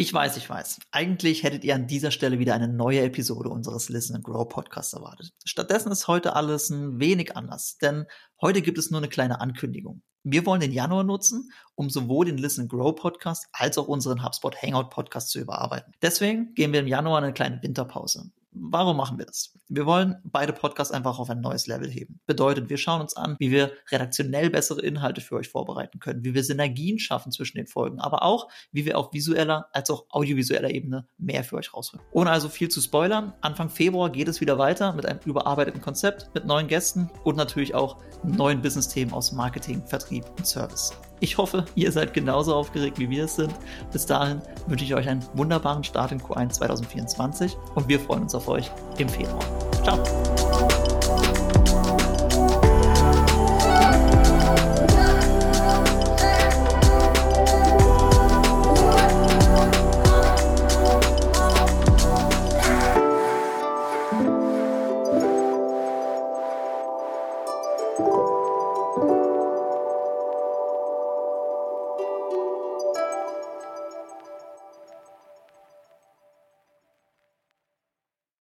Ich weiß, ich weiß. Eigentlich hättet ihr an dieser Stelle wieder eine neue Episode unseres Listen and Grow Podcasts erwartet. Stattdessen ist heute alles ein wenig anders, denn heute gibt es nur eine kleine Ankündigung. Wir wollen den Januar nutzen, um sowohl den Listen and Grow Podcast als auch unseren HubSpot Hangout Podcast zu überarbeiten. Deswegen gehen wir im Januar eine kleine Winterpause. Warum machen wir das? Wir wollen beide Podcasts einfach auf ein neues Level heben. Bedeutet, wir schauen uns an, wie wir redaktionell bessere Inhalte für euch vorbereiten können, wie wir Synergien schaffen zwischen den Folgen, aber auch, wie wir auf visueller als auch audiovisueller Ebene mehr für euch rausholen. Ohne also viel zu spoilern, Anfang Februar geht es wieder weiter mit einem überarbeiteten Konzept, mit neuen Gästen und natürlich auch neuen Business-Themen aus Marketing, Vertrieb und Service. Ich hoffe, ihr seid genauso aufgeregt, wie wir es sind. Bis dahin wünsche ich euch einen wunderbaren Start in Q1 2024 und wir freuen uns auf euch im Februar. Ciao.